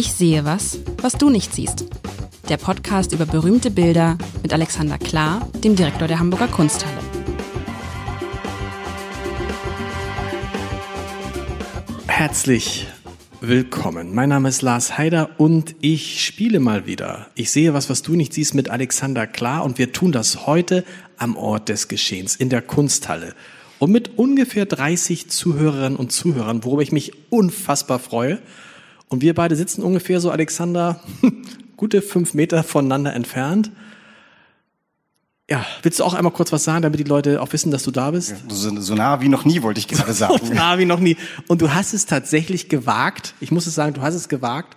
Ich sehe was, was du nicht siehst. Der Podcast über berühmte Bilder mit Alexander Klar, dem Direktor der Hamburger Kunsthalle. Herzlich willkommen. Mein Name ist Lars Heider und ich spiele mal wieder. Ich sehe was, was du nicht siehst mit Alexander Klar und wir tun das heute am Ort des Geschehens in der Kunsthalle und mit ungefähr 30 Zuhörerinnen und Zuhörern, worüber ich mich unfassbar freue. Und wir beide sitzen ungefähr so, Alexander, gute fünf Meter voneinander entfernt. Ja, willst du auch einmal kurz was sagen, damit die Leute auch wissen, dass du da bist? So, so nah wie noch nie, wollte ich gerade sagen. So nah wie noch nie. Und du hast es tatsächlich gewagt, ich muss es sagen, du hast es gewagt,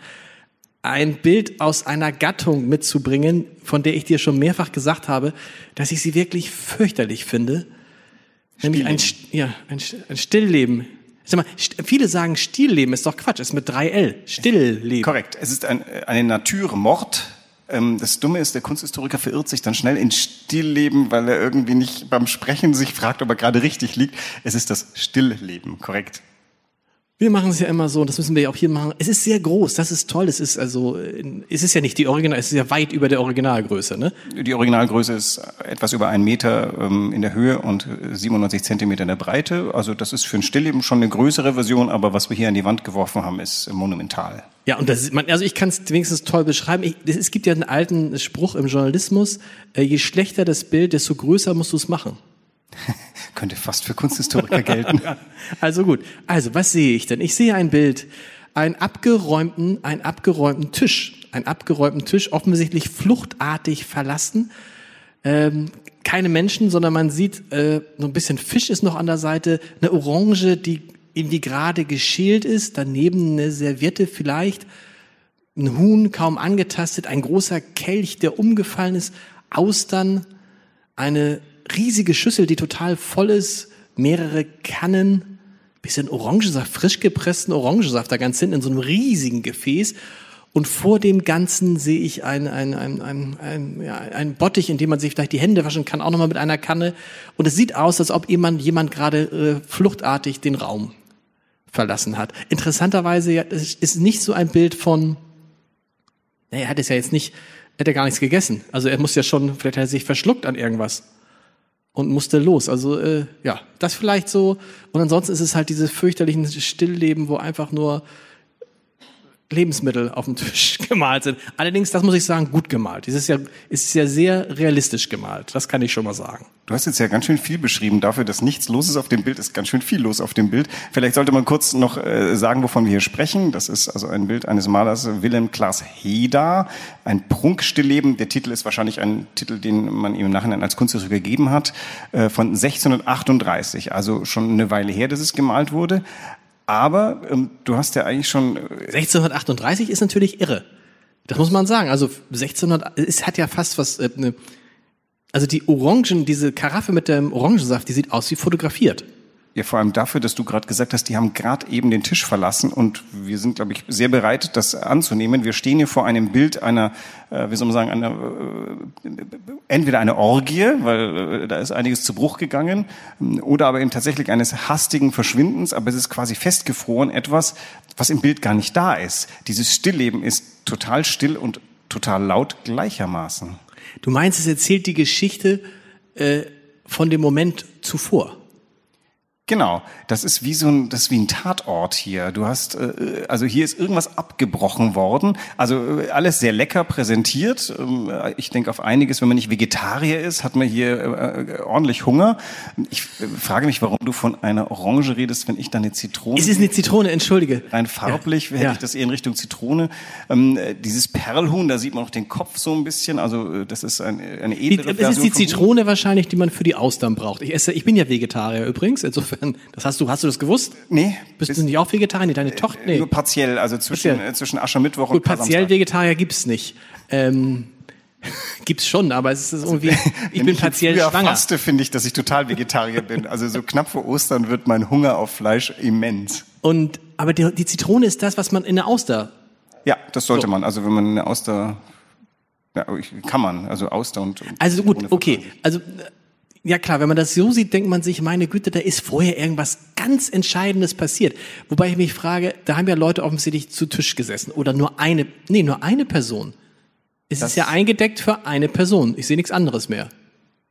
ein Bild aus einer Gattung mitzubringen, von der ich dir schon mehrfach gesagt habe, dass ich sie wirklich fürchterlich finde. Nämlich ein, ja, ein, ein Stillleben. Sag mal, viele sagen Stillleben ist doch Quatsch, ist mit 3L. Stillleben. Korrekt. Es ist ein, eine Naturmord. Ähm, das Dumme ist, der Kunsthistoriker verirrt sich dann schnell in Stillleben, weil er irgendwie nicht beim Sprechen sich fragt, ob er gerade richtig liegt. Es ist das Stillleben, korrekt. Wir machen es ja immer so, und das müssen wir ja auch hier machen. Es ist sehr groß, das ist toll. Es ist also, es ist ja nicht die Original, es ist ja weit über der Originalgröße, ne? Die Originalgröße ist etwas über einen Meter ähm, in der Höhe und 97 Zentimeter in der Breite. Also das ist für ein Stillleben schon eine größere Version, aber was wir hier an die Wand geworfen haben, ist monumental. Ja, und das ist, man, also ich kann es wenigstens toll beschreiben. Ich, es gibt ja einen alten Spruch im Journalismus: äh, Je schlechter das Bild, desto größer musst du es machen. Könnte fast für Kunsthistoriker gelten. also gut. Also, was sehe ich denn? Ich sehe ein Bild, einen abgeräumten, einen abgeräumten Tisch. Einen abgeräumten Tisch, offensichtlich fluchtartig verlassen. Ähm, keine Menschen, sondern man sieht, äh, so ein bisschen Fisch ist noch an der Seite, eine Orange, die irgendwie gerade geschält ist, daneben eine Serviette vielleicht, ein Huhn kaum angetastet, ein großer Kelch, der umgefallen ist, Austern, eine riesige Schüssel, die total voll ist, mehrere Kannen, bisschen Orangensaft, frisch gepressten Orangensaft da ganz hinten in so einem riesigen Gefäß. Und vor dem Ganzen sehe ich ein, ein, ein, ein, ein, ja, ein Bottich, in dem man sich vielleicht die Hände waschen kann, auch nochmal mit einer Kanne. Und es sieht aus, als ob jemand, jemand gerade äh, fluchtartig den Raum verlassen hat. Interessanterweise ja, ist nicht so ein Bild von, naja, er hat es ja jetzt nicht, er hat ja gar nichts gegessen. Also er muss ja schon, vielleicht hat er sich verschluckt an irgendwas und musste los. Also äh, ja, das vielleicht so. Und ansonsten ist es halt dieses fürchterlichen Stillleben, wo einfach nur Lebensmittel auf dem Tisch gemalt sind. Allerdings, das muss ich sagen, gut gemalt. Es ist ja, ist ja sehr realistisch gemalt. Das kann ich schon mal sagen. Du hast jetzt ja ganz schön viel beschrieben dafür, dass nichts los ist auf dem Bild. Ist ganz schön viel los auf dem Bild. Vielleicht sollte man kurz noch äh, sagen, wovon wir hier sprechen. Das ist also ein Bild eines Malers Wilhelm Klaas Heda, ein Prunkstillleben. Der Titel ist wahrscheinlich ein Titel, den man ihm im Nachhinein als Kunsthistoriker gegeben hat, äh, von 1638. Also schon eine Weile her, dass es gemalt wurde. Aber ähm, du hast ja eigentlich schon. 1638 ist natürlich irre. Das muss man sagen. Also 1600, es hat ja fast was. Äh, ne, also die Orangen, diese Karaffe mit dem Orangensaft, die sieht aus wie fotografiert. Ja, vor allem dafür, dass du gerade gesagt hast, die haben gerade eben den Tisch verlassen und wir sind, glaube ich, sehr bereit, das anzunehmen. Wir stehen hier vor einem Bild einer, äh, wie soll man sagen, einer, äh, entweder eine Orgie, weil äh, da ist einiges zu Bruch gegangen, oder aber eben tatsächlich eines hastigen Verschwindens, aber es ist quasi festgefroren, etwas, was im Bild gar nicht da ist. Dieses Stillleben ist total still und total laut gleichermaßen. Du meinst, es erzählt die Geschichte äh, von dem Moment zuvor? Genau, das ist wie so ein, das ist wie ein Tatort hier. Du hast, äh, also hier ist irgendwas abgebrochen worden. Also äh, alles sehr lecker präsentiert. Ähm, ich denke auf einiges, wenn man nicht Vegetarier ist, hat man hier äh, ordentlich Hunger. Ich frage mich, warum du von einer Orange redest, wenn ich da eine Zitrone. Es ist eine Zitrone, entschuldige. Rein farblich ja. hätte ja. ich das eher in Richtung Zitrone. Ähm, dieses Perlhuhn, da sieht man noch den Kopf so ein bisschen. Also das ist ein, eine edlere Es ist die Zitrone wahrscheinlich, die man für die Austern braucht. Ich esse, ich bin ja Vegetarier übrigens, insofern insofern, das hast du, hast du das gewusst? Nee. Bist du nicht auch Vegetarier? deine Tochter? Nee. Nur partiell, also zwischen, partiell. zwischen Aschermittwoch Gut, und partiell Vegetarier gibt's nicht. Ähm, gibt's schon, aber es ist irgendwie, ich Wenn bin ich partiell schwanger. Faste, finde ich, dass ich total Vegetarier bin. Also so knapp vor Ostern wird mein Hunger auf Fleisch immens. Und, aber die, die Zitrone ist das, was man in der Auster ja, das sollte so. man. Also wenn man eine Auster, ja, kann man, also Auster und. Also gut, okay. Also Ja klar, wenn man das so sieht, denkt man sich, meine Güte, da ist vorher irgendwas ganz Entscheidendes passiert. Wobei ich mich frage, da haben ja Leute offensichtlich zu Tisch gesessen oder nur eine, nee, nur eine Person. Es Das- ist ja eingedeckt für eine Person. Ich sehe nichts anderes mehr.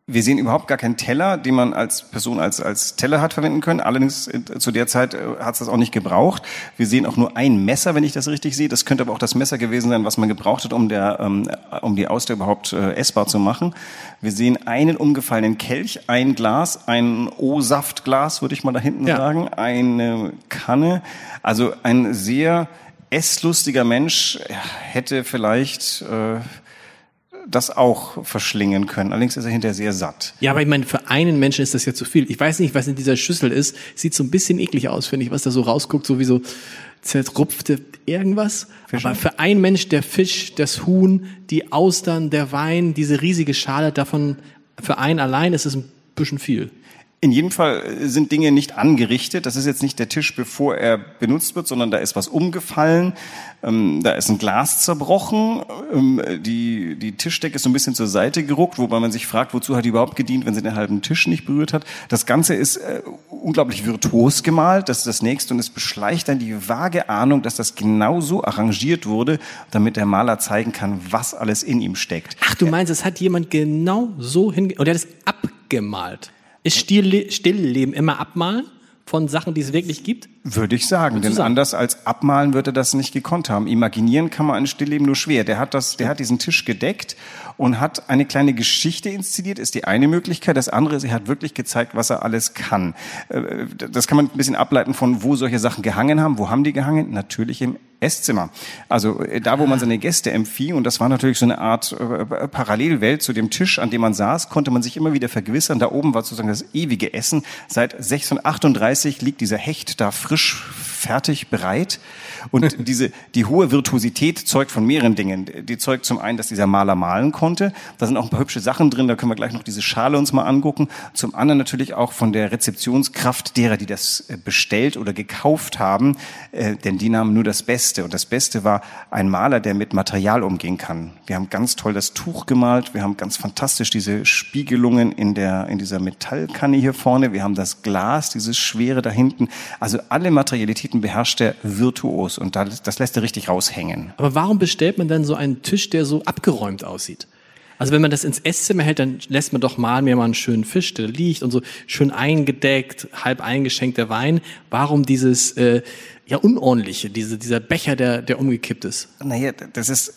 Wir sehen überhaupt gar keinen Teller, den man als Person als, als Teller hat verwenden können. Allerdings äh, zu der Zeit hat es das auch nicht gebraucht. Wir sehen auch nur ein Messer, wenn ich das richtig sehe. Das könnte aber auch das Messer gewesen sein, was man gebraucht hat, um, der, ähm, um die Auster überhaupt äh, essbar zu machen. Wir sehen einen umgefallenen Kelch, ein Glas, ein O-Saftglas, würde ich mal da hinten Ja. sagen, eine Kanne. Also ein sehr esslustiger Mensch hätte vielleicht... Äh, das auch verschlingen können. Allerdings ist er hinterher sehr satt. Ja, aber ich meine, für einen Menschen ist das ja zu viel. Ich weiß nicht, was in dieser Schüssel ist. Sieht so ein bisschen eklig aus, finde ich, was da so rausguckt, so wie so zerrupfte irgendwas. Aber für einen Mensch, der Fisch, das Huhn, die Austern, der Wein, diese riesige Schale, davon, für einen allein ist es ein bisschen viel. In jedem Fall sind Dinge nicht angerichtet. Das ist jetzt nicht der Tisch, bevor er benutzt wird, sondern da ist was umgefallen. Ähm, da ist ein Glas zerbrochen. Ähm, die, die Tischdecke ist so ein bisschen zur Seite geruckt, wobei man sich fragt, wozu hat die überhaupt gedient, wenn sie den halben Tisch nicht berührt hat. Das Ganze ist äh, unglaublich virtuos gemalt. Das ist das nächste und es beschleicht dann die vage Ahnung, dass das genau so arrangiert wurde, damit der Maler zeigen kann, was alles in ihm steckt. Ach, du meinst, es hat jemand genau so hinge... Und der hat es abgemalt. Ist Still Stillleben immer abmalen von Sachen, die es wirklich gibt? Würde ich sagen, denn sagen? anders als abmalen wird er das nicht gekonnt haben. Imaginieren kann man ein Stillleben nur schwer. Der hat das, der hat diesen Tisch gedeckt und hat eine kleine Geschichte inszeniert, ist die eine Möglichkeit. Das andere ist, er hat wirklich gezeigt, was er alles kann. Äh, Das kann man ein bisschen ableiten von, wo solche Sachen gehangen haben. Wo haben die gehangen? Natürlich im Esszimmer. Also äh, da, wo man seine Gäste empfing, und das war natürlich so eine Art äh, Parallelwelt zu dem Tisch, an dem man saß, konnte man sich immer wieder vergewissern. Da oben war sozusagen das ewige Essen. Seit 1638 liegt dieser Hecht da frisch fertig, bereit. Und diese, die hohe Virtuosität zeugt von mehreren Dingen. Die zeugt zum einen, dass dieser Maler malen konnte. Da sind auch ein paar hübsche Sachen drin. Da können wir gleich noch diese Schale uns mal angucken. Zum anderen natürlich auch von der Rezeptionskraft derer, die das äh, bestellt oder gekauft haben. Äh, Denn die nahmen nur das Beste. Und das Beste war ein Maler, der mit Material umgehen kann. Wir haben ganz toll das Tuch gemalt. Wir haben ganz fantastisch diese Spiegelungen in der, in dieser Metallkanne hier vorne. Wir haben das Glas, dieses Schwere da hinten. Also alle Materialitäten beherrscht er virtuos und das, das lässt er richtig raushängen. Aber warum bestellt man dann so einen Tisch, der so abgeräumt aussieht? Also wenn man das ins Esszimmer hält, dann lässt man doch mal mir mal einen schönen Fisch, der liegt und so schön eingedeckt, halb eingeschenkter Wein. Warum dieses äh, ja unordentliche, diese, dieser Becher, der, der umgekippt ist? Naja, das ist,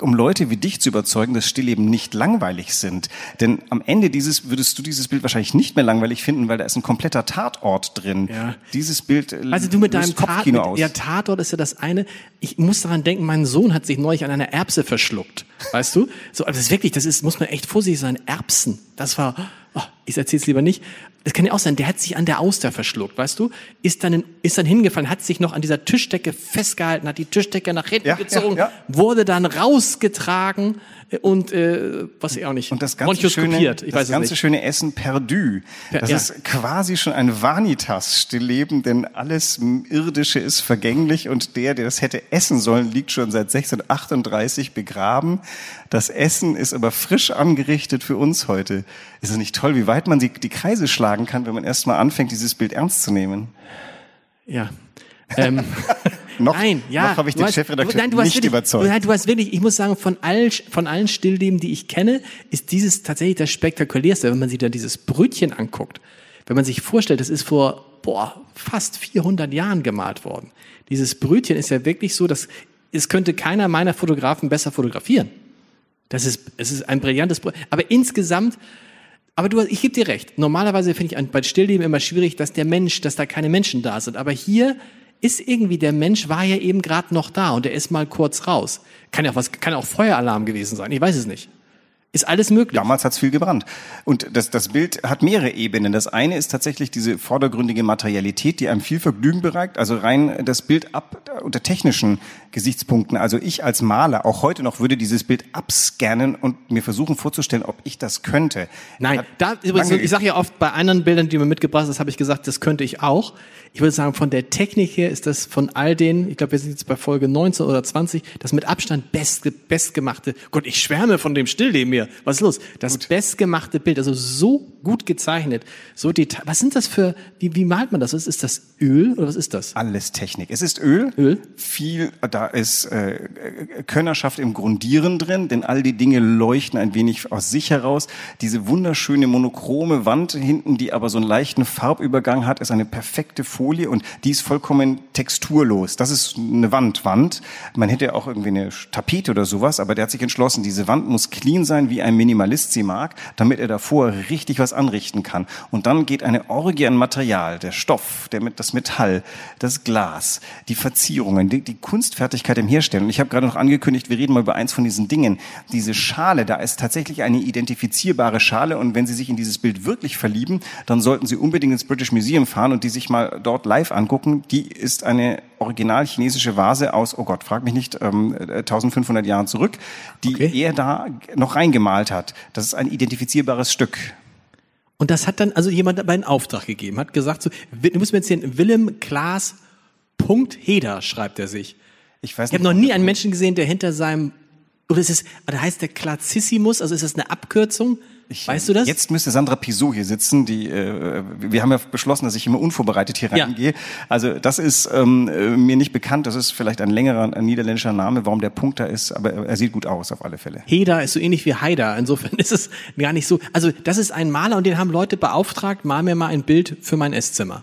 um Leute wie dich zu überzeugen, dass Stillleben nicht langweilig sind. Denn am Ende dieses, würdest du dieses Bild wahrscheinlich nicht mehr langweilig finden, weil da ist ein kompletter Tatort drin. Ja. Dieses Bild äh, Also du mit deinem Tat, Kopfkino mit, aus. ja, Tatort ist ja das eine. Ich muss daran denken, mein Sohn hat sich neulich an einer Erbse verschluckt. Weißt du? So, aber das ist wirklich, das ist, muss man echt vorsichtig sein. Erbsen. Das war, oh, ich erzähl's lieber nicht. Das kann ja auch sein, der hat sich an der Auster verschluckt, weißt du? Ist dann, in, ist dann hingefallen, hat sich noch an dieser Tischdecke festgehalten, hat die Tischdecke nach hinten Ja, gezogen, ja, ja. wurde dann rausgetragen und äh, was ich auch nicht. Und das ganze schöne, das ganze schöne Essen perdu. Per- Das ist quasi schon ein Vanitas-Stillleben, denn alles Irdische ist vergänglich und der, der das hätte essen sollen, liegt schon seit 1638 begraben. Das Essen ist aber frisch angerichtet für uns heute. Ist es nicht toll, wie weit man die, die Kreise schlagen kann, wenn man erst mal anfängt, dieses Bild ernst zu nehmen? Ja. Ähm, Noch, nein, ja. noch habe ich den hast- Chefredakteur nein, nicht wirklich, überzeugt. Nein, du hast wirklich, ich muss sagen, von, all, von allen Stillleben, die ich kenne, ist dieses tatsächlich das spektakulärste, wenn man sich da dieses Brötchen anguckt. Wenn man sich vorstellt, das ist vor boah, fast 400 Jahren gemalt worden. Dieses Brötchen ist ja wirklich so, dass es könnte keiner meiner Fotografen besser fotografieren. Das ist, es ist ein brillantes Brötchen. Aber insgesamt, aber du, ich gebe dir recht. Normalerweise finde ich bei Stillleben immer schwierig, dass der Mensch, dass da keine Menschen da sind. Aber hier ist irgendwie der Mensch war ja eben gerade noch da und er ist mal kurz raus. Kann ja auch was, kann auch Feueralarm gewesen sein. Ich weiß es nicht. Ist alles möglich. Damals hat's viel gebrannt. Und das, das Bild hat mehrere Ebenen. Das eine ist tatsächlich diese vordergründige Materialität, die einem viel Vergnügen bereitet. Also rein das Bild ab unter technischen Gesichtspunkten. Also ich als Maler, auch heute noch, würde dieses Bild abscannen und mir versuchen vorzustellen, ob ich das könnte. Nein, Hat da, übrigens, ich sage ja oft bei anderen Bildern, die mir mitgebracht hast, habe ich gesagt, das könnte ich auch. Ich würde sagen, von der Technik her ist das von all den, ich glaube, wir sind jetzt bei Folge 19 oder 20, das mit Abstand best, bestgemachte. Gott, ich schwärme von dem Stillleben hier. Was ist los? Das bestgemachte Bild, also so gut gezeichnet, so detail. Was sind das für, wie, wie malt man das? Ist, ist das Öl oder was ist das? Alles Technik. Es ist Öl. Öl. Viel, da ist äh, Könnerschaft im Grundieren drin, denn all die Dinge leuchten ein wenig aus sich heraus. Diese wunderschöne monochrome Wand hinten, die aber so einen leichten Farbübergang hat, ist eine perfekte Folie und die ist vollkommen texturlos. Das ist eine Wandwand. Man hätte auch irgendwie eine Tapete oder sowas, aber der hat sich entschlossen, diese Wand muss clean sein, wie ein Minimalist sie mag, damit er davor richtig was anrichten kann. Und dann geht eine Orgie an Material, der Stoff, der das Metall, das Glas, die Verzierungen, die, die Kunstfertigkeit im Herstellen. Und ich habe gerade noch angekündigt, wir reden mal über eins von diesen Dingen. Diese Schale, da ist tatsächlich eine identifizierbare Schale und wenn Sie sich in dieses Bild wirklich verlieben, dann sollten Sie unbedingt ins British Museum fahren und die sich mal dort live angucken. Die ist eine original chinesische Vase aus, oh Gott, frag mich nicht, ähm, 1500 Jahren zurück, die Okay. er da noch reingemalt hat. Das ist ein identifizierbares Stück. Und das hat dann also jemand dabei einen Auftrag gegeben, hat gesagt so, du musst mir erzählen, Willem Klaas Punkt Heder schreibt er sich. Ich weiß Ich habe noch nie einen Menschen gesehen, der hinter seinem, oder ist es, oder heißt der Klazissimus, also ist das eine Abkürzung? Ich, weißt du das? Jetzt müsste Sandra Pisot hier sitzen. Die, äh, wir haben ja beschlossen, dass ich immer unvorbereitet hier Ja. reingehe. Also das ist ähm, äh, mir nicht bekannt. Das ist vielleicht ein längerer ein niederländischer Name, warum der Punkt da ist. Aber er sieht gut aus auf alle Fälle. Heda ist so ähnlich wie Haida. Insofern ist es gar nicht so. Also das ist ein Maler und den haben Leute beauftragt, mal mir mal ein Bild für mein Esszimmer.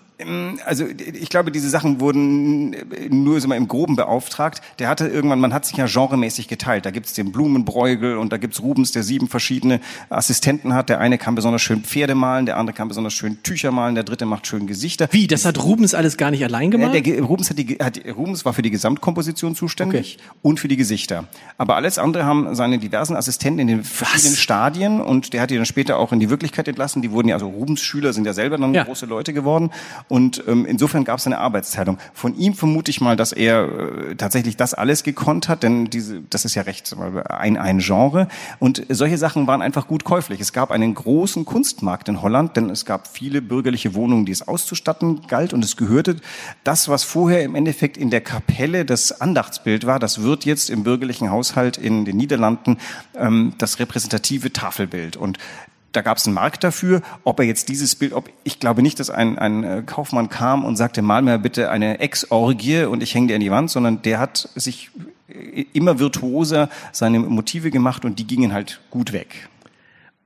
Also ich glaube, diese Sachen wurden nur so mal im Groben beauftragt. Der hatte irgendwann, man hat sich ja genremäßig geteilt. Da gibt's den Blumenbräugel und da gibt's Rubens, der sieben verschiedene Assistenten hat. Der eine kann besonders schön Pferde malen, der andere kann besonders schön Tücher malen, der dritte macht schön Gesichter. Wie, das hat Rubens alles gar nicht allein Ja, gemacht? der, Ge- Rubens, hat die, hat, Rubens war für die Gesamtkomposition zuständig und für die Gesichter. Aber alles andere haben seine diversen Assistenten in den verschiedenen Stadien und der hat die dann später auch in die Wirklichkeit entlassen. Die wurden ja, also Rubens Schüler sind ja selber dann Ja. große Leute geworden und ähm, insofern gab es eine Arbeitsteilung. Von ihm vermute ich mal, dass er äh, tatsächlich das alles gekonnt hat, denn diese, das ist ja recht ein, ein Genre und solche Sachen waren einfach gut käuflich. Es gab einen großen Kunstmarkt in Holland, denn es gab viele bürgerliche Wohnungen, die es auszustatten galt und es gehörte das, was vorher im Endeffekt in der Kapelle das Andachtsbild war, das wird jetzt im bürgerlichen Haushalt in den Niederlanden ähm, das repräsentative Tafelbild und da gab es einen Markt dafür, ob er jetzt dieses Bild, ob ich glaube nicht, dass ein, ein äh, Kaufmann kam und sagte, mal mir bitte eine Ex-Orgie und ich hänge dir an die Wand, sondern der hat sich äh, immer virtuoser seine Motive gemacht und die gingen halt gut weg.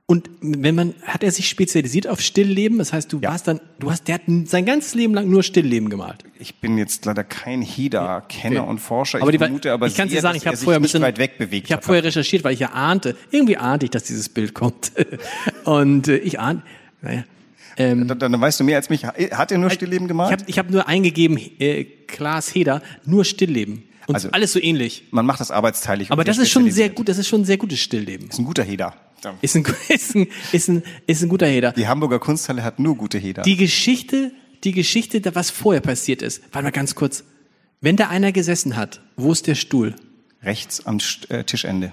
Und wenn man, hat er sich spezialisiert auf Stillleben? Das heißt, du Ja. warst dann, du hast, der hat sein ganzes Leben lang nur Stillleben gemalt. Ich bin jetzt leider kein Heda-Kenner Okay. und Forscher. Aber ich die, vermute aber ich kann dir sagen, ich habe er vorher ein bisschen weit weg bewegt Ich habe vorher recherchiert, weil ich ja ahnte, irgendwie ahnte ich, dass dieses Bild kommt. Und äh, ich ahnte, naja. Ähm, Dann, dann weißt du mehr als mich. Hat er nur Stillleben ich gemalt? habe ich hab nur eingegeben, äh, Klaas Heder, nur Stillleben. Und Also- alles so ähnlich. Man macht das arbeitsteilig. Aber das ist schon sehr gut, das ist schon ein sehr gutes Stillleben. Ist ein guter Heder. Ist ein, ist ein, ist ein, ist ein guter Heder. Die Hamburger Kunsthalle hat nur gute Heder. Die Geschichte, die Geschichte, was vorher passiert ist. Warte mal ganz kurz. Wenn da einer gesessen hat, wo ist der Stuhl? Rechts am äh, Tischende.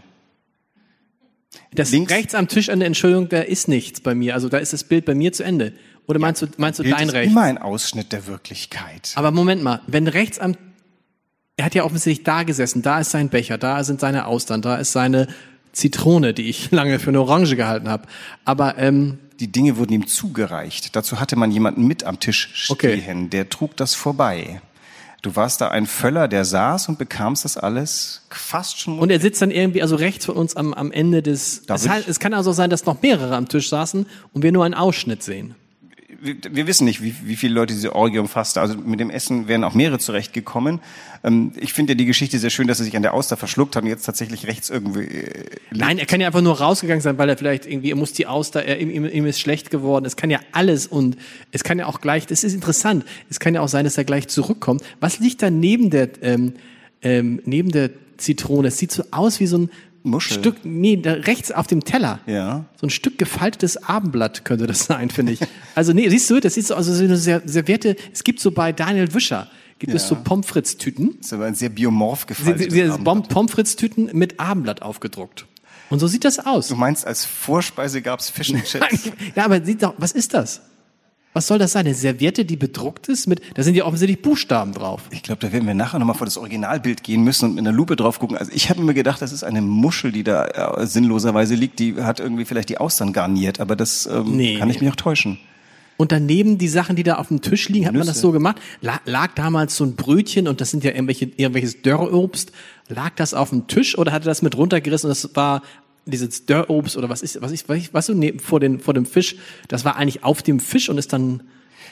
Das Links- rechts am Tisch an der Entschuldigung, da ist nichts bei mir. Also da ist das Bild bei mir zu Ende. Oder meinst du, meinst du Bild dein ist Recht? immer ein Ausschnitt der Wirklichkeit. Aber Moment mal, wenn rechts am, er hat ja offensichtlich da gesessen, da ist sein Becher, da sind seine Austern, da ist seine Zitrone, die ich lange für eine Orange gehalten habe. Aber ähm, Die Dinge wurden ihm zugereicht. Dazu hatte man jemanden mit am Tisch stehen, Okay. der trug das vorbei. Du warst da ein Völler, der saß und bekamst das alles fast schon. und er sitzt dann irgendwie also rechts von uns am, am Ende des. Es, es kann also sein, dass noch mehrere am Tisch saßen und wir nur einen Ausschnitt sehen. Wir, wissen nicht, wie, wie viele Leute diese Orgie umfasste. Also mit dem Essen wären auch mehrere zurechtgekommen. Ähm, ich finde ja die Geschichte sehr schön, dass er sich an der Auster verschluckt hat und jetzt tatsächlich rechts irgendwie. Äh, Nein, er kann ja einfach nur rausgegangen sein, weil er vielleicht irgendwie, er muss die Auster, er, ihm, ihm ist schlecht geworden. Es kann ja alles und es kann ja auch gleich, das ist interessant, es kann ja auch sein, dass er gleich zurückkommt. Was liegt da neben der, ähm, ähm, neben der Zitrone? Es sieht so aus wie so ein Muschel. Stück, nee, da rechts auf dem Teller. Ja. So ein Stück gefaltetes Abendblatt könnte das sein, finde ich. Also nee, siehst du, das sieht so, also so eine sehr, servierte, es gibt so bei Daniel Wischer, gibt es so Pommes frites Tüten. ist aber ein sehr biomorph gefaltetes Pommes frites Tüten mit Abendblatt aufgedruckt. Und so sieht das aus. Du meinst, als Vorspeise gab's Fish and Chips? Ja, aber sieht doch, was ist das? Was soll das sein? Eine Serviette, die bedruckt ist mit, da sind ja offensichtlich Buchstaben drauf. Ich glaube, da werden wir nachher nochmal vor das Originalbild gehen müssen und mit einer Lupe drauf gucken. Also ich habe mir gedacht, das ist eine Muschel, die da äh, sinnloserweise liegt. Die hat irgendwie vielleicht die Austern garniert, aber das ähm, Nee, kann ich mich auch täuschen. Und daneben die Sachen, die da auf dem Tisch liegen, hat man Nüsse. das so gemacht? La lag damals so ein Brötchen und das sind ja irgendwelche, irgendwelches Dörrobst. Lag das auf dem Tisch oder hatte das mit runtergerissen und das war dieses Dörrobst oder was ist, was ist, was, ist, was so neben, vor, den, vor dem Fisch? Das war eigentlich auf dem Fisch und ist dann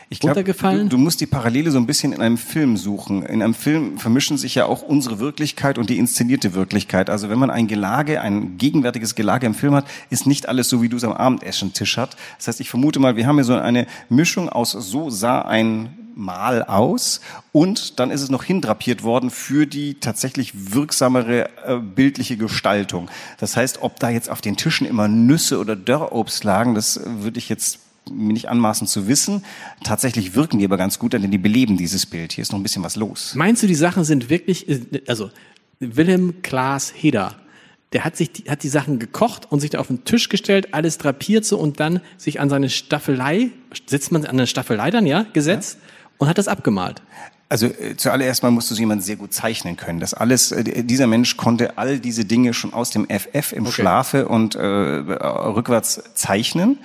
Ich glaub, runtergefallen? Du, du musst die Parallele so ein bisschen in einem Film suchen. In einem Film vermischen sich ja auch unsere Wirklichkeit und die inszenierte Wirklichkeit. Also wenn man ein Gelage, ein gegenwärtiges Gelage im Film hat, ist nicht alles so, wie du es am Abendessen-Tisch hat. Das heißt, ich vermute mal, wir haben hier so eine Mischung aus so sah ein Mal aus und dann ist es noch hindrapiert worden für die tatsächlich wirksamere äh, bildliche Gestaltung. Das heißt, ob da jetzt auf den Tischen immer Nüsse oder Dörrobst lagen, das äh, würde ich jetzt mir nicht anmaßen zu wissen. Tatsächlich wirken die aber ganz gut, denn die beleben dieses Bild. Hier ist noch ein bisschen was los. Meinst du, die Sachen sind wirklich, äh, also Willem Klaas Heder, der hat sich, die, hat die Sachen gekocht und sich da auf den Tisch gestellt, alles drapiert so und dann sich an seine Staffelei, sitzt man an eine Staffelei dann, ja, gesetzt und hat das abgemalt. Also äh, zuallererst mal musst du so jemanden sehr gut zeichnen können. Das alles, äh, dieser Mensch konnte all diese Dinge schon aus dem FF im Schlafe und äh, rückwärts zeichnen.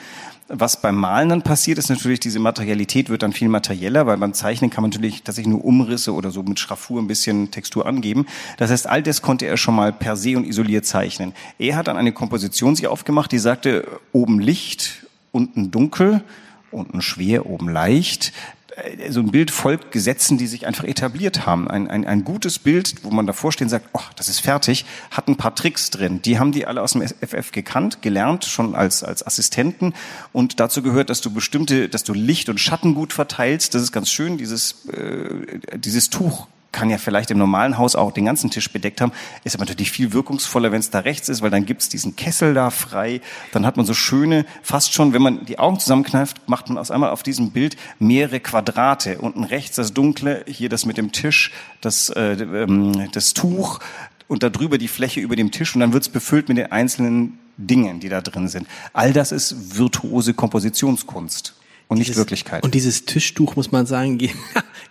Was beim Malen dann passiert, ist natürlich, diese Materialität wird dann viel materieller, weil beim Zeichnen kann man natürlich tatsächlich nur Umrisse oder so mit Schraffur ein bisschen Textur angeben. Das heißt, all das konnte er schon mal per se und isoliert zeichnen. Er hat dann eine Komposition sich aufgemacht, die sagte, oben Licht, unten dunkel, unten schwer, oben leicht äh, so ein Bild folgt Gesetzen, die sich einfach etabliert haben. Ein, ein, ein gutes Bild, wo man davor steht und sagt, oh, das ist fertig, hat ein paar Tricks drin. Die haben die alle aus dem FF gekannt, gelernt, schon als, als Assistenten. Und dazu gehört, dass du bestimmte, dass du Licht und Schatten gut verteilst. Das ist ganz schön, dieses, äh, dieses Tuch kann ja vielleicht im normalen Haus auch den ganzen Tisch bedeckt haben, ist aber natürlich viel wirkungsvoller, wenn es da rechts ist, weil dann gibt's diesen Kessel da frei. Dann hat man so schöne, fast schon, wenn man die Augen zusammenkneift, macht man aus einmal auf diesem Bild mehrere Quadrate. Unten rechts das Dunkle, hier das mit dem Tisch, das, äh, ähm, das Tuch und darüber die Fläche über dem Tisch und dann wird's befüllt mit den einzelnen Dingen, die da drin sind. All das ist virtuose Kompositionskunst und nicht Dieses- Wirklichkeit. Und dieses Tischtuch muss man sagen, ge-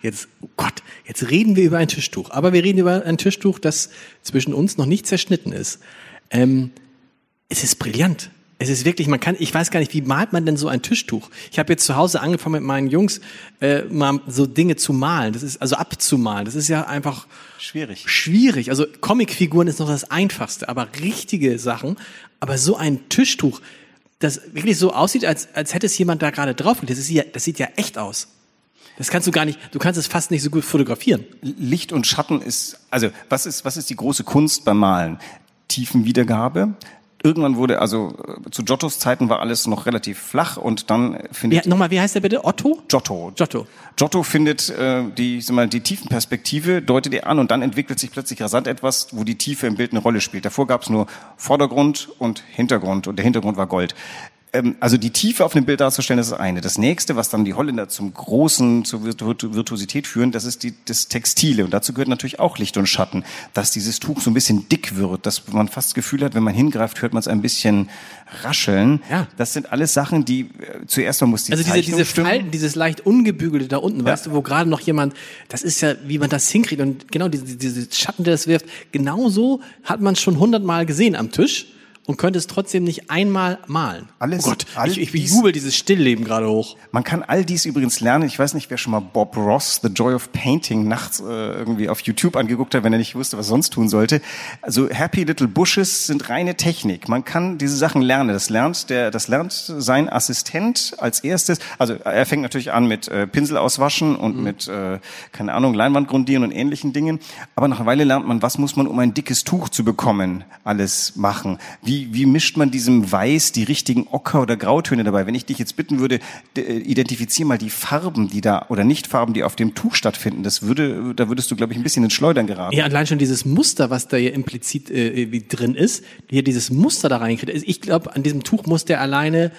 jetzt, oh Gott, jetzt reden wir über ein Tischtuch. Aber wir reden über ein Tischtuch, das zwischen uns noch nicht zerschnitten ist. Ähm, es ist brillant. Es ist wirklich, man kann, ich weiß gar nicht, wie malt man denn so ein Tischtuch? Ich habe jetzt zu Hause angefangen mit meinen Jungs äh, mal so Dinge zu malen. Das ist also abzumalen. Das ist ja einfach Schwierig. schwierig. Also Comicfiguren ist noch das Einfachste, aber richtige Sachen. Aber so ein Tischtuch, das wirklich so aussieht, als, als hätte es jemand da gerade drauf. Das, ist ja, das sieht ja echt aus. Das kannst du gar nicht, du kannst es fast nicht so gut fotografieren. Licht und Schatten ist, also was ist, was ist die große Kunst beim Malen? Tiefenwiedergabe. Irgendwann wurde, also äh, zu Giottos Zeiten war alles noch relativ flach und dann findet nochmal, wie heißt der bitte? Otto? Giotto. Giotto. Giotto findet äh, die, sag mal, die Tiefenperspektive, deutet er an und dann entwickelt sich plötzlich rasant etwas, wo die Tiefe im Bild eine Rolle spielt. Davor gab es nur Vordergrund und Hintergrund und der Hintergrund war Gold. Ähm, also die Tiefe auf dem Bild darzustellen, das ist eine. Das nächste, was dann die Holländer zum großen, zur Virtu Virtuosität führen, das ist die, das Textile. Und dazu gehört natürlich auch Licht und Schatten, dass dieses Tuch so ein bisschen dick wird, dass man fast das Gefühl hat, wenn man hingreift, hört man es ein bisschen rascheln. Ja. Das sind alles Sachen, die äh, zuerst mal muss die Also diese, Zeichnung diese stimmen. Falten, dieses leicht ungebügelte da unten, weißt du, wo gerade noch jemand, das ist ja, wie man das hinkriegt und genau diese, diese Schatten, der das wirft, genauso hat man schon hundertmal gesehen am Tisch und könnte es trotzdem nicht einmal malen. Alles- oh Gott, ich, ich dies- jubel dieses Stillleben gerade hoch. Man kann all dies übrigens lernen. Ich weiß nicht, wer schon mal Bob Ross, The Joy of Painting, nachts äh, irgendwie auf YouTube angeguckt hat, wenn er nicht wusste, was er sonst tun sollte. Also Happy Little Bushes sind reine Technik. Man kann diese Sachen lernen. Das lernt der, das lernt sein Assistent als erstes. Also er fängt natürlich an mit äh, Pinsel auswaschen und mit, äh, keine Ahnung, Leinwand grundieren und ähnlichen Dingen. Aber nach einer Weile lernt man, was muss man, um ein dickes Tuch zu bekommen, alles machen. Wie, wie mischt man diesem Weiß die richtigen Ocker- oder Grautöne dabei? Wenn ich dich jetzt bitten würde, äh, identifizier mal die Farben, die da, oder Nicht-Farben, die auf dem Tuch stattfinden. Das würde, da würdest du, glaube ich, ein bisschen ins Schleudern geraten. Ja, allein schon dieses Muster, was da hier implizit äh, wie drin ist, hier dieses Muster da reinkriegt. Also Ich glaube, an diesem Tuch muss der alleine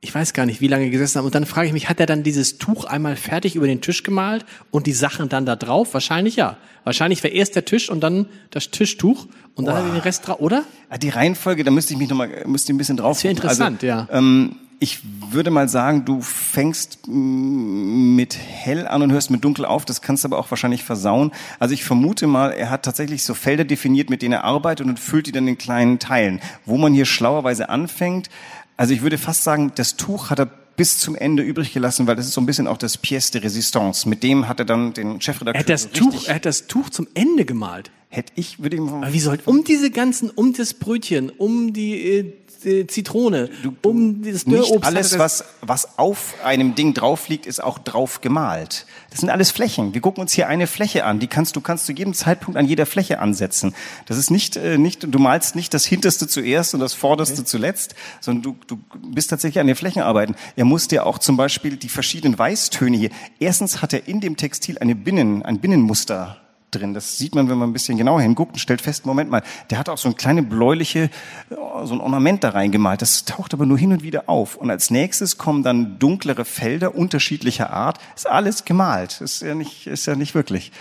ich weiß gar nicht, wie lange gesessen haben. Und dann frage ich mich, hat er dann dieses Tuch einmal fertig über den Tisch gemalt und die Sachen dann da drauf? Wahrscheinlich ja. Wahrscheinlich wäre erst der Tisch und dann das Tischtuch und dann hat er den Rest drauf, oder? Ah, Die Reihenfolge, da müsste ich mich nochmal, müsste ich ein bisschen drauf. Das wäre gucken. interessant, ja. Ähm, ich würde mal sagen, du fängst mm, mit hell an und hörst mit dunkel auf. Das kannst du aber auch wahrscheinlich versauen. Also ich vermute mal, er hat tatsächlich so Felder definiert, mit denen er arbeitet und füllt die dann in kleinen Teilen. Wo man hier schlauerweise anfängt, also ich würde fast sagen, das Tuch hat er bis zum Ende übrig gelassen, weil das ist so ein bisschen auch das Pièce de Résistance. Mit dem hat er dann den Chefredakteur Er hat das Tuch, er hat das Tuch zum Ende gemalt. hätte ich, würde ich Aber wie soll, um diese ganzen, um das Brötchen, um die, äh, Zitrone, um dieses Nicht Dürrobst. hat alles, das- was, was auf einem Ding drauf liegt, ist auch drauf gemalt. Das sind alles Flächen. Wir gucken uns hier eine Fläche an. Die kannst du kannst zu jedem Zeitpunkt an jeder Fläche ansetzen. Das ist nicht, äh, nicht du malst nicht das Hinterste zuerst und das Vorderste zuletzt, sondern du, du bist tatsächlich an den Flächen arbeiten. Er musste ja auch zum Beispiel die verschiedenen Weißtöne hier. Erstens hat er in dem Textil eine Binnen, ein Binnenmuster drin. Das sieht man, wenn man ein bisschen genauer hinguckt und stellt fest, Moment mal, der hat auch so ein kleine bläuliche, ja, so ein Ornament da reingemalt. Das taucht aber nur hin und wieder auf. Und als nächstes kommen dann dunklere Felder unterschiedlicher Art. Ist alles gemalt. Ist ja nicht, ist ja nicht wirklich.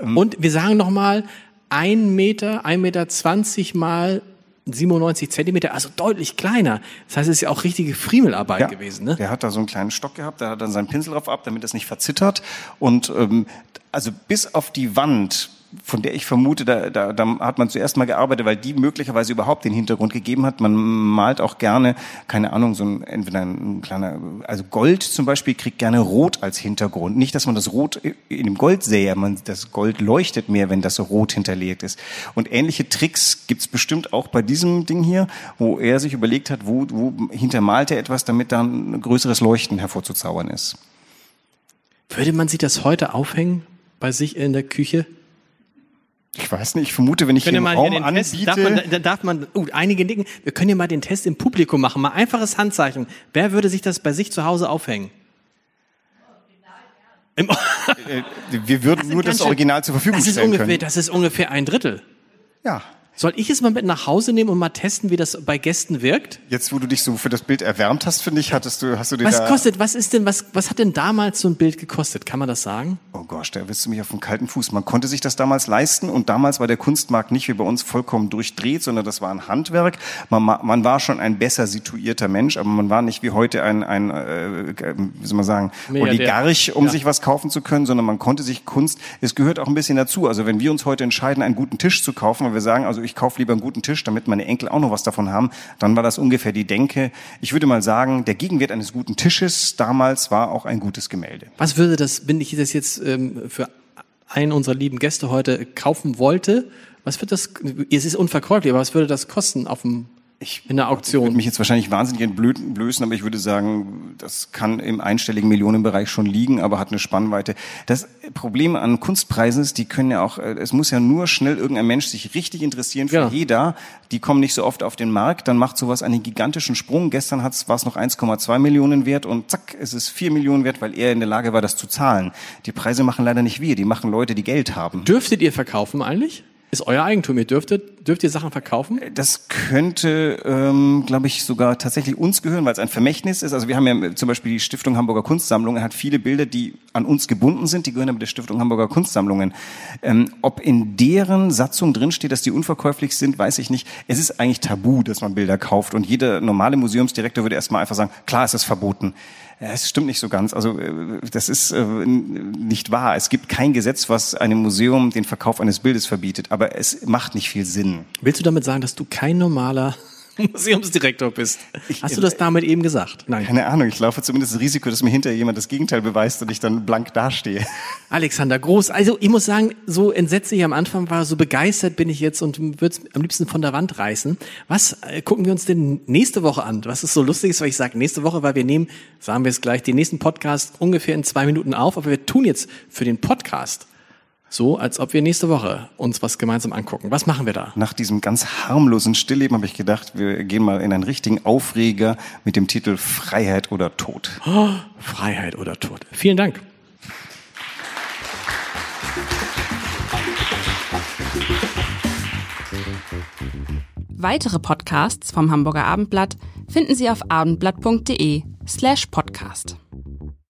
Und wir sagen nochmal, ein Meter, ein Meter zwanzig mal 97 Zentimeter, also deutlich kleiner. Das heißt, es ist ja auch richtige Friemelarbeit gewesen, ne? Der hat da so einen kleinen Stock gehabt, da hat dann seinen Pinsel drauf ab, damit es nicht verzittert. Und ähm, also bis auf die Wand, von der ich vermute, da, da, da hat man zuerst mal gearbeitet, weil die möglicherweise überhaupt den Hintergrund gegeben hat. Man malt auch gerne, keine Ahnung, so ein entweder ein kleiner, also Gold zum Beispiel kriegt gerne Rot als Hintergrund. Nicht, dass man das Rot in dem Gold sähe, man das Gold leuchtet mehr, wenn das so rot hinterlegt ist. Und ähnliche Tricks gibt's bestimmt auch bei diesem Ding hier, wo er sich überlegt hat, wo, wo hintermalt er etwas, damit dann ein größeres Leuchten hervorzuzaubern ist. Würde man sich das heute aufhängen bei sich in der Küche? Ich weiß nicht, ich vermute, wenn ich hier im mal Raum den Test, anbiete, darf man, da darf man, uh, einige nicken, wir können ja mal den Test im Publikum machen, mal einfaches Handzeichen. Wer würde sich das bei sich zu Hause aufhängen? Im, äh, wir würden nur ganz das Original zur Verfügung das stellen ungefähr, können. das ist ungefähr ein Drittel. Ja. Soll ich es mal mit nach Hause nehmen und mal testen, wie das bei Gästen wirkt? Jetzt, wo du dich so für das Bild erwärmt hast, finde ich, hattest du, hast du dir Was da, kostet, was ist denn, was, was hat denn damals so ein Bild gekostet? Kann man das sagen? Oh gosh, da bist du mich auf dem kalten Fuß. Man konnte sich das damals leisten und damals war der Kunstmarkt nicht wie bei uns vollkommen durchdreht, sondern das war ein Handwerk. Man, ma- man war schon ein besser situierter Mensch, aber man war nicht wie heute ein, ein äh, wie soll man sagen, Milliardär. Oligarch, um Ja. sich was kaufen zu können, sondern man konnte sich Kunst, es gehört auch ein bisschen dazu. Also wenn wir uns heute entscheiden, einen guten Tisch zu kaufen, weil wir sagen, also ich kaufe lieber einen guten Tisch, damit meine Enkel auch noch was davon haben, dann war das ungefähr die Denke. Ich würde mal sagen, der Gegenwert eines guten Tisches damals war auch ein gutes Gemälde. Was würde das, wenn ich das jetzt ähm, für einen unserer lieben Gäste heute kaufen wollte, was wird das, es ist unverkäuflich, aber was würde das kosten auf dem, Ich in der würde Auktion? mich jetzt wahrscheinlich wahnsinnig entblößen, aber ich würde sagen, das kann im einstelligen Millionenbereich schon liegen, aber hat eine Spannweite. Das Problem an Kunstpreisen ist, die können ja auch, äh, es muss ja nur schnell irgendein Mensch sich richtig interessieren für Ja. jeder. Die kommen nicht so oft auf den Markt, dann macht sowas einen gigantischen Sprung. Gestern hat's, war es noch 1,2 Millionen wert und zack, es ist 4 Millionen wert, weil er in der Lage war, das zu zahlen. Die Preise machen leider nicht wir, die machen Leute, die Geld haben. Dürftet ihr verkaufen eigentlich? Ist euer Eigentum, ihr dürftet, dürft ihr Sachen verkaufen? Das könnte, ähm, glaube ich, sogar tatsächlich uns gehören, weil es ein Vermächtnis ist. Also wir haben ja zum Beispiel die Stiftung Hamburger Kunstsammlungen, hat viele Bilder, die an uns gebunden sind, die gehören aber der Stiftung Hamburger Kunstsammlungen. Ähm, ob in deren Satzung drinsteht, dass die unverkäuflich sind, weiß ich nicht. Es ist eigentlich tabu, dass man Bilder kauft und jeder normale Museumsdirektor würde erstmal einfach sagen, klar, es ist verboten. Ja, Es stimmt nicht so ganz. Also äh, das ist äh, nicht wahr. Es gibt kein Gesetz, was einem Museum den Verkauf eines Bildes verbietet, aber es macht nicht viel Sinn. Willst du damit sagen, dass du kein normaler Museumsdirektor bist? Hast du das damit eben gesagt? Nein. Keine Ahnung, ich laufe zumindest das Risiko, dass mir hinterher jemand das Gegenteil beweist und ich dann blank dastehe. Alexander Groß, also ich muss sagen, so entsetzt ich am Anfang war, so begeistert bin ich jetzt und würde es am liebsten von der Wand reißen. Was äh, gucken wir uns denn nächste Woche an? Was ist so lustig ist, weil ich sage nächste Woche, weil wir nehmen, sagen wir es gleich, den nächsten Podcast ungefähr in zwei Minuten auf, aber wir tun jetzt für den Podcast so, als ob wir nächste Woche uns was gemeinsam angucken. Was machen wir da? Nach diesem ganz harmlosen Stillleben habe ich gedacht, wir gehen mal in einen richtigen Aufreger mit dem Titel Freiheit oder Tod. Freiheit oder Tod. Vielen Dank. Weitere Podcasts vom Hamburger Abendblatt finden Sie auf abendblatt.de slash podcast.